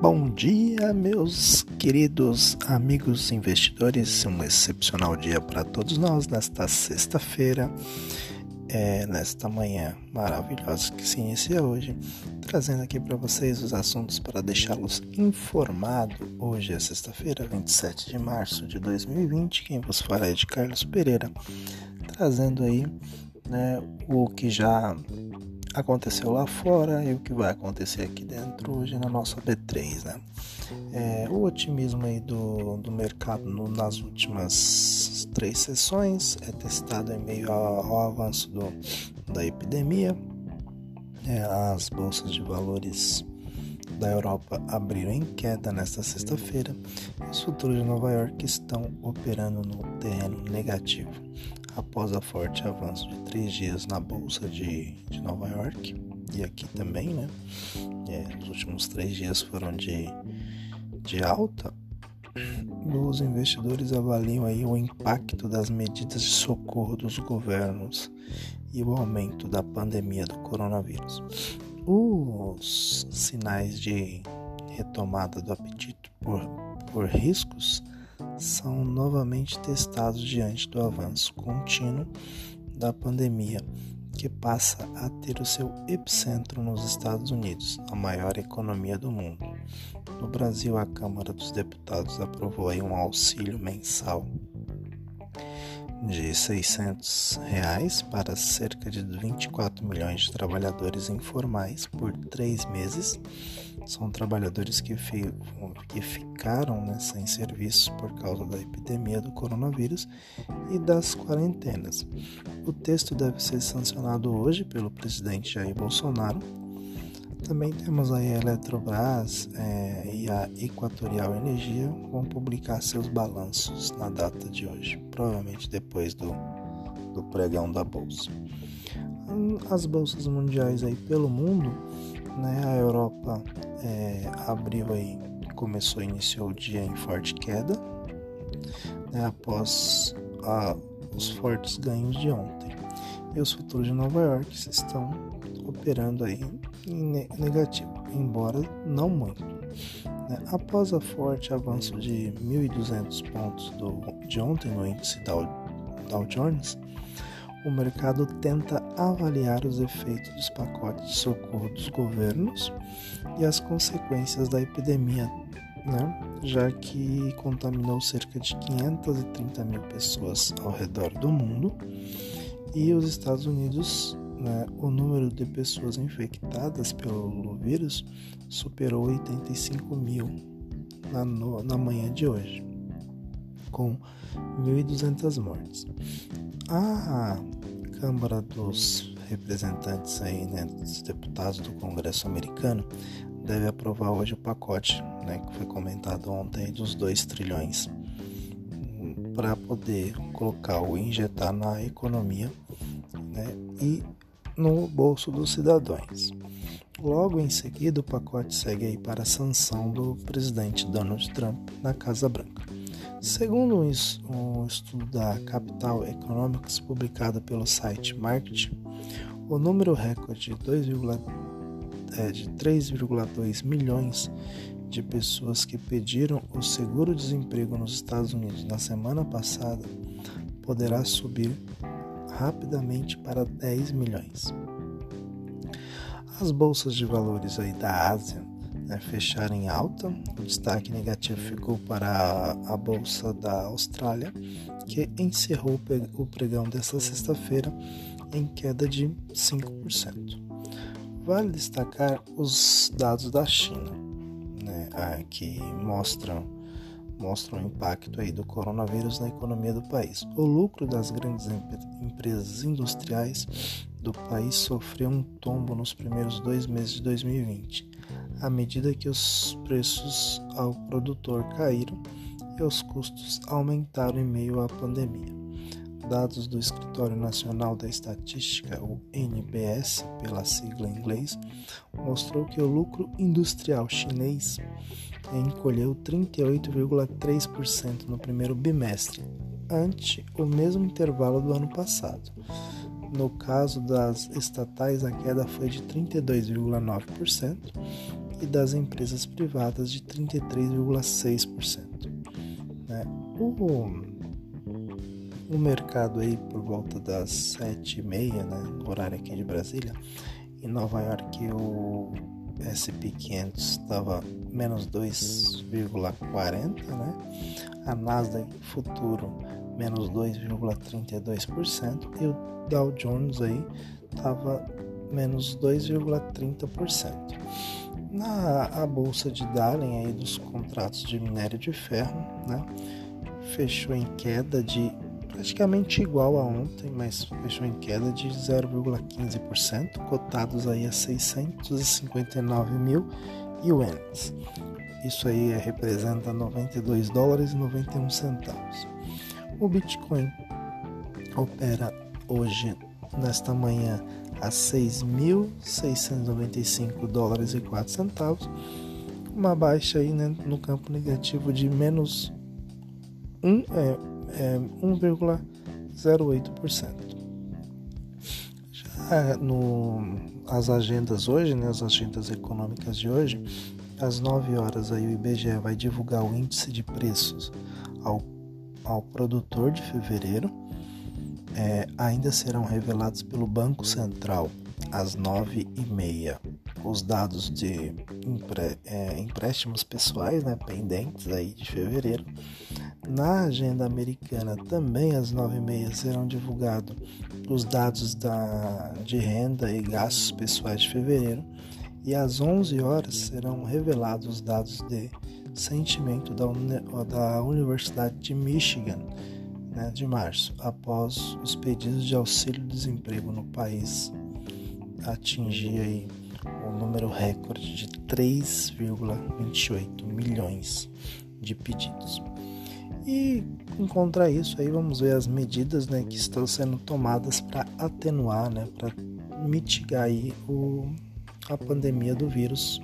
Bom dia, meus queridos amigos investidores. Um excepcional dia para todos nós nesta sexta-feira, é, nesta manhã maravilhosa que se inicia hoje, trazendo aqui para vocês os assuntos para deixá-los informados. Hoje é sexta-feira, 27 de março de 2020. Quem vos fala é de Carlos Pereira, trazendo aí né, o que já aconteceu lá fora e o que vai acontecer aqui dentro hoje na nossa B3, né? É, o otimismo aí do, do mercado no, nas últimas três sessões é testado em meio ao, ao avanço do, da epidemia. É, as bolsas de valores da Europa abriram em queda nesta sexta-feira e os futuros de Nova York estão operando no terreno negativo após a forte avanço de três dias na bolsa de, de Nova York e aqui também, né? É, os últimos três dias foram de, de alta. Os investidores avaliam aí o impacto das medidas de socorro dos governos e o aumento da pandemia do coronavírus. Os sinais de retomada do apetite por, por riscos são novamente testados diante do avanço contínuo da pandemia, que passa a ter o seu epicentro nos Estados Unidos, a maior economia do mundo. No Brasil, a Câmara dos Deputados aprovou um auxílio mensal de 600 reais para cerca de 24 milhões de trabalhadores informais por três meses. São trabalhadores que, que ficaram né, sem serviço por causa da epidemia do coronavírus e das quarentenas. O texto deve ser sancionado hoje pelo presidente Jair Bolsonaro também temos aí a Eletrobras é, e a Equatorial Energia vão publicar seus balanços na data de hoje, provavelmente depois do, do pregão da bolsa. As bolsas mundiais aí pelo mundo, né, a Europa é, abriu aí, começou, iniciou o dia em forte queda, né, após a, os fortes ganhos de ontem. E os futuros de Nova York estão operando aí em negativo, embora não muito. Né? Após a forte avanço de 1.200 pontos do, de ontem no índice Dow, Dow Jones, o mercado tenta avaliar os efeitos dos pacotes de socorro dos governos e as consequências da epidemia, né? já que contaminou cerca de 530 mil pessoas ao redor do mundo e os Estados Unidos né, o número de pessoas infectadas pelo vírus superou 85 mil na, no, na manhã de hoje, com 1.200 mortes. A Câmara dos Representantes aí, né, dos deputados do Congresso americano deve aprovar hoje o pacote né, que foi comentado ontem dos 2 trilhões para poder colocar ou injetar na economia né, e no bolso dos cidadãos. Logo em seguida, o pacote segue aí para a sanção do presidente Donald Trump na Casa Branca. Segundo um estudo da Capital Economics publicado pelo site Market, o número recorde de, é, de 3,2 milhões de pessoas que pediram o seguro-desemprego nos Estados Unidos na semana passada poderá subir rapidamente para 10 milhões. As bolsas de valores aí da Ásia né, fecharam em alta. O destaque negativo ficou para a, bolsa da Austrália, que encerrou o pregão desta sexta-feira em queda de 5%. Vale destacar os dados da China, né, que mostram mostram o impacto aí do coronavírus na economia do país. O lucro das grandes empresas industriais do país sofreu um tombo nos primeiros dois meses de 2020, à medida que os preços ao produtor caíram e os custos aumentaram em meio à pandemia. Dados do Escritório Nacional da Estatística, o NBS, pela sigla em inglês, mostrou que o lucro industrial chinês encolheu 38,3% no primeiro bimestre, ante o mesmo intervalo do ano passado. No caso das estatais, a queda foi de 32,9% e das empresas privadas de 33,6%. Né? O, o mercado aí por volta das 7h30, né, horário aqui de Brasília, em Nova York o S&P 500 estava menos 2,40, né? A Nasdaq futuro menos 2,32% e o Dow Jones aí estava menos 2,30%. Na a bolsa de Dalian aí dos contratos de minério de ferro, né, fechou em queda de praticamente igual a ontem, mas fechou em queda de 0,15%, cotados aí a 659 mil ienes. Isso aí representa 92 dólares e 91 centavos. O Bitcoin opera hoje, nesta manhã, a 6.695 dólares e 4 centavos, uma baixa aí né, no campo negativo de menos 1, é, é, 1,08%. Já no, as agendas hoje, né, as agendas econômicas de hoje, às 9 horas aí o IBGE vai divulgar o índice de preços ao ao produtor de fevereiro é, ainda serão revelados pelo Banco Central às nove e meia os dados de é, empréstimos pessoais né, pendentes aí de fevereiro. Na agenda americana também às nove e meia serão divulgados os dados da, de renda e gastos pessoais de fevereiro e às 11 horas serão revelados os dados de sentimento da, da Universidade de Michigan né, de março, após os pedidos de auxílio-desemprego no país atingir aí o número recorde de 3,28 milhões de pedidos. E contra isso aí vamos ver as medidas né, que estão sendo tomadas para atenuar, né, para mitigar aí o, a pandemia do vírus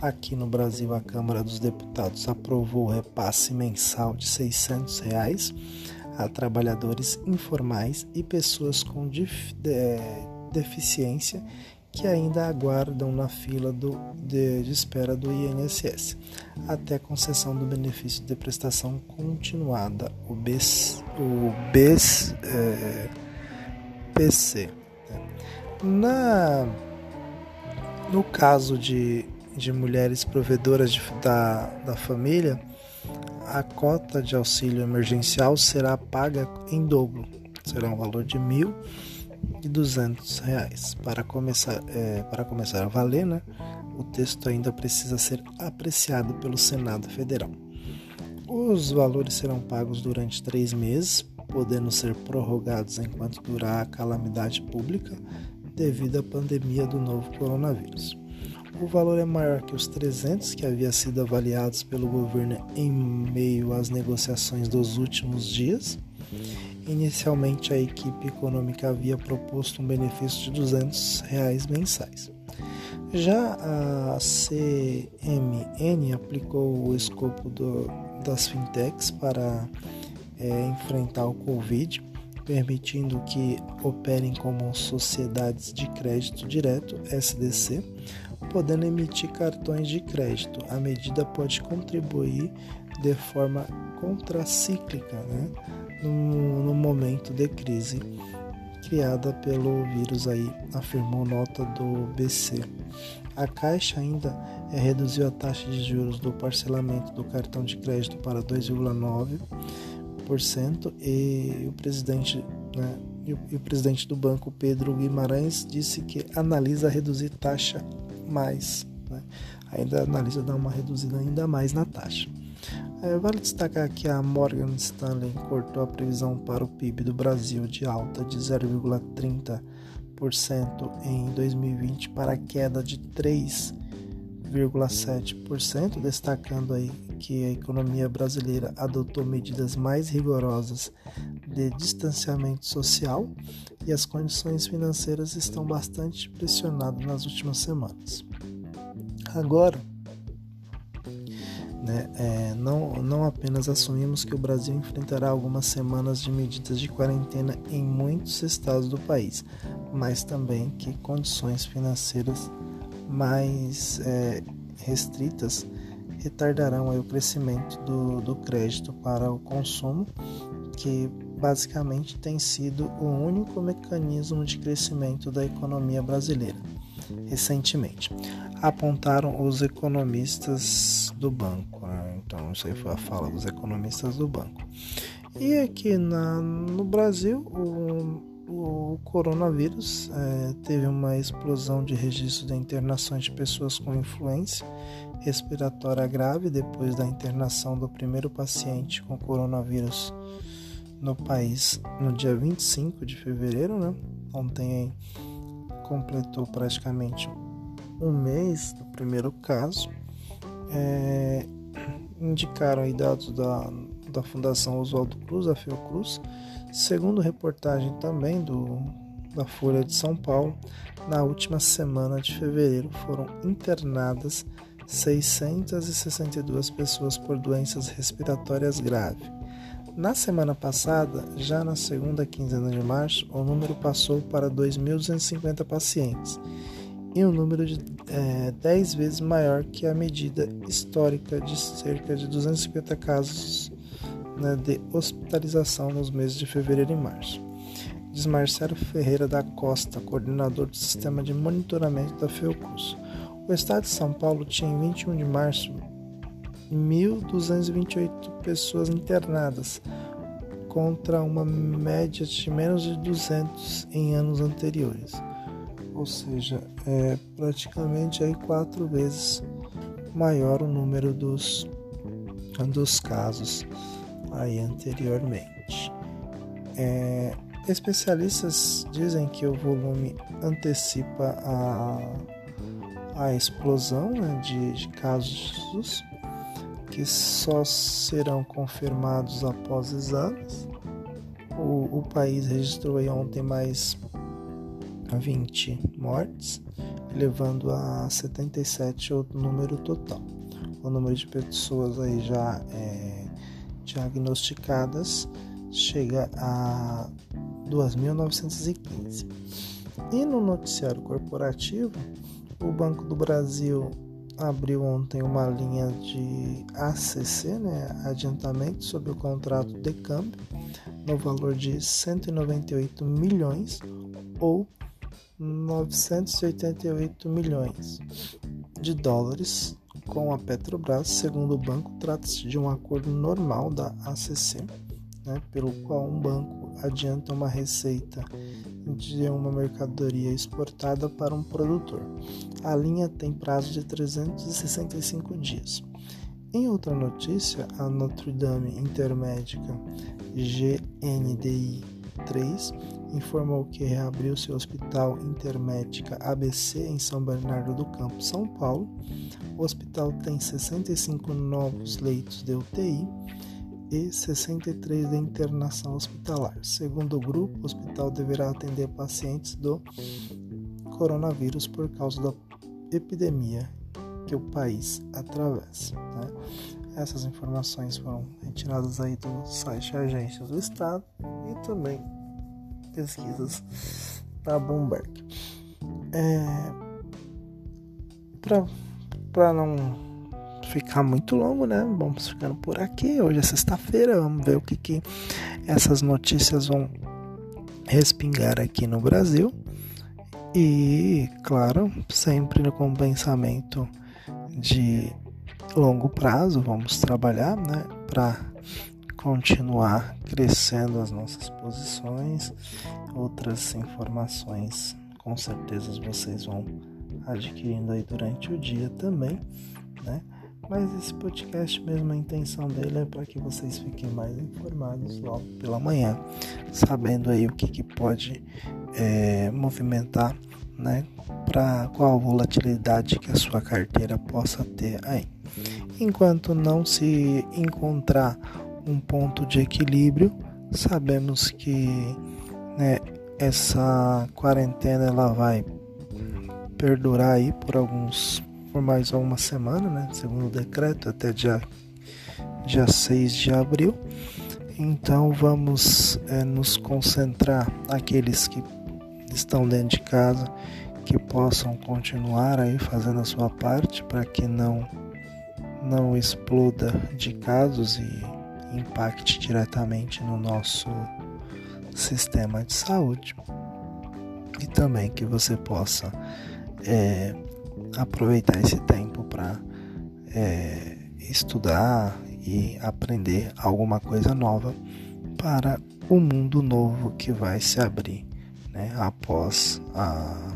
Aqui no Brasil, a Câmara dos Deputados aprovou o repasse mensal de 600 reais a trabalhadores informais e pessoas com deficiência que ainda aguardam na fila do, de, de, espera do INSS, até a concessão do benefício de prestação continuada, o BES, o BES é, PC. Na, no caso de de mulheres provedoras de, da, da família, a cota de auxílio emergencial será paga em dobro. Será um valor de R$ 1.200. Para começar, é, para começar a valer, né, o texto ainda precisa ser apreciado pelo Senado Federal. Os valores serão pagos durante três meses, podendo ser prorrogados enquanto durar a calamidade pública devido à pandemia do novo coronavírus. O valor é maior que os 300 que havia sido avaliados pelo governo em meio às negociações dos últimos dias. Inicialmente, a equipe econômica havia proposto um benefício de 200 reais mensais. Já a CMN aplicou o escopo do, das fintechs para é, enfrentar o Covid, permitindo que operem como sociedades de crédito direto, SDC, podendo emitir cartões de crédito. A medida pode contribuir de forma contracíclica né, no, no momento de crise criada pelo vírus aí, afirmou nota do BC. A Caixa ainda é, reduziu a taxa de juros do parcelamento do cartão de crédito para 2,9% e o presidente né, e o, e o presidente do banco Pedro Guimarães disse que analisa reduzir taxa mais. Né? Ainda analisa dar uma reduzida ainda mais na taxa. É, vale destacar que a Morgan Stanley cortou a previsão para o PIB do Brasil de alta de 0,30% em 2020 para queda de 3,7%, destacando aí que a economia brasileira adotou medidas mais rigorosas de distanciamento social e as condições financeiras estão bastante pressionadas nas últimas semanas. Agora, né, é, não, não apenas assumimos que o Brasil enfrentará algumas semanas de medidas de quarentena em muitos estados do país, mas também que condições financeiras mais é, restritas retardarão o crescimento do, do crédito para o consumo, que basicamente tem sido o único mecanismo de crescimento da economia brasileira recentemente, apontaram os economistas do banco. Né? Então, isso aí foi a fala dos economistas do banco. E aqui na, no Brasil, o, o coronavírus é, teve uma explosão de registro de internações de pessoas com influência respiratória grave depois da internação do primeiro paciente com coronavírus no país no dia 25 de fevereiro, né? Ontem completou praticamente um mês do primeiro caso. É, indicaram aí dados da, da Fundação Oswaldo Cruz, a Fiocruz, segundo reportagem também do, da Folha de São Paulo, na última semana de fevereiro foram internadas 662 pessoas por doenças respiratórias graves. Na semana passada, já na segunda quinzena de março, o número passou para 2.250 pacientes e um número de é, 10 vezes maior que a medida histórica de cerca de 250 casos né, de hospitalização nos meses de fevereiro e março. Diz Marcelo Ferreira da Costa, coordenador do sistema de monitoramento da Fiocruz. O estado de São Paulo tinha em 21 de março 1.228 pessoas internadas, contra uma média de menos de 200 em anos anteriores. Ou seja, é praticamente aí quatro vezes maior o número dos, dos casos aí anteriormente. É, especialistas dizem que o volume antecipa a, a explosão né, de, de casos que só serão confirmados após exames. O, o país registrou ontem mais 20 mortes, levando a 77 o número total. O número de pessoas aí já é, diagnosticadas chega a 2.915. E no noticiário corporativo, o Banco do Brasil abriu ontem uma linha de ACC, né, adiantamento sobre o contrato de câmbio, no valor de 198 milhões ou 988 milhões de dólares com a Petrobras. Segundo o banco, trata-se de um acordo normal da ACC, né, pelo qual um banco adianta uma receita de uma mercadoria exportada para um produtor. A linha tem prazo de 365 dias. Em outra notícia, a Notre Dame Intermédica GNDI 3 informou que reabriu seu hospital Intermédica ABC em São Bernardo do Campo, São Paulo. O hospital tem 65 novos leitos de UTI e 63 de internação hospitalar. Segundo o grupo, o hospital deverá atender pacientes do coronavírus por causa da epidemia que o país atravessa. Né? Essas informações foram retiradas aí do site Agências do Estado e também pesquisas da Bloomberg. É, Para não ficar muito longo, né? Vamos ficando por aqui. Hoje é sexta-feira, vamos ver o que, que essas notícias vão respingar aqui no Brasil. E, claro, sempre com pensamento de longo prazo, vamos trabalhar, né? Para continuar crescendo as nossas posições. Outras informações, com certeza vocês vão adquirindo aí durante o dia também, né? Mas esse podcast mesmo, a intenção dele é para que vocês fiquem mais informados logo pela manhã, sabendo aí o que, que pode é, movimentar, né? Para qual volatilidade que a sua carteira possa ter aí. Enquanto não se encontrar um ponto de equilíbrio, sabemos que né, essa quarentena ela vai perdurar aí por alguns por mais uma semana, né? Segundo o decreto, até dia, dia 6 de abril. Então vamos é, nos concentrar aqueles que estão dentro de casa, que possam continuar aí fazendo a sua parte para que não não exploda de casos e impacte diretamente no nosso sistema de saúde e também que você possa é, aproveitar esse tempo para é, estudar e aprender alguma coisa nova para o mundo novo que vai se abrir né, após a,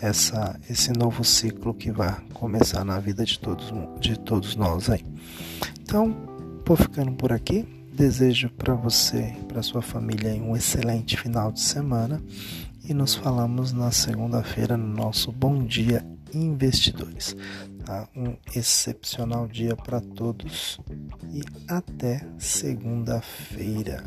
essa, esse novo ciclo que vai começar na vida de todos, de todos nós aí. Então, vou ficando por aqui. Desejo para você e para sua família um excelente final de semana e nos falamos na segunda-feira no nosso Bom Dia Investidores. Tá? Um excepcional dia para todos e até segunda-feira.